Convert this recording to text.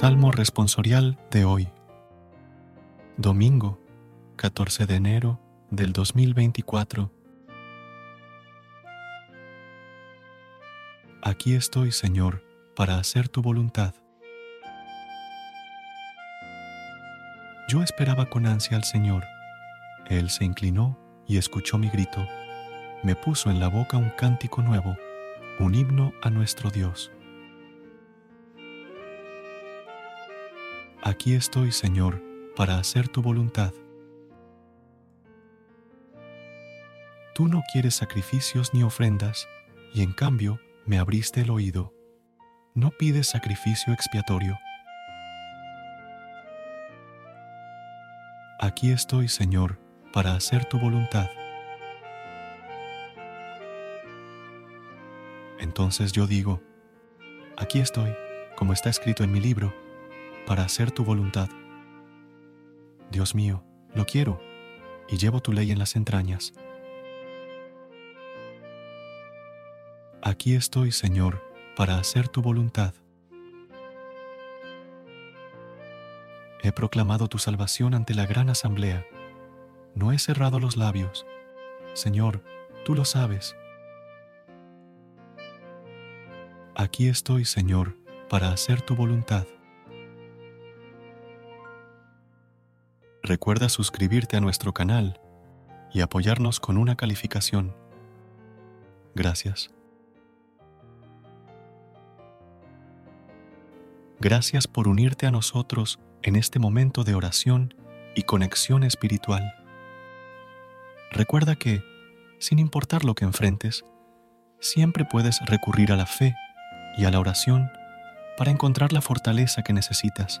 Salmo responsorial de hoy. Domingo, 14 de enero del 2024. Aquí estoy, Señor, para hacer tu voluntad. Yo esperaba con ansia al Señor. Él se inclinó y escuchó mi grito. Me puso en la boca un cántico nuevo, un himno a nuestro Dios. Aquí estoy, Señor, para hacer tu voluntad. Tú no quieres sacrificios ni ofrendas, y en cambio me abriste el oído. No pides sacrificio expiatorio. Aquí estoy, Señor, para hacer tu voluntad. Entonces yo digo, aquí estoy, como está escrito en mi libro para hacer tu voluntad. Dios mío, lo quiero y llevo tu ley en las entrañas. Aquí estoy, Señor, para hacer tu voluntad. He proclamado tu salvación ante la gran asamblea. No he cerrado los labios. Señor, tú lo sabes. Aquí estoy, Señor, para hacer tu voluntad. Recuerda suscribirte a nuestro canal y apoyarnos con una calificación. Gracias. Gracias por unirte a nosotros en este momento de oración y conexión espiritual. Recuerda que, sin importar lo que enfrentes, siempre puedes recurrir a la fe y a la oración para encontrar la fortaleza que necesitas.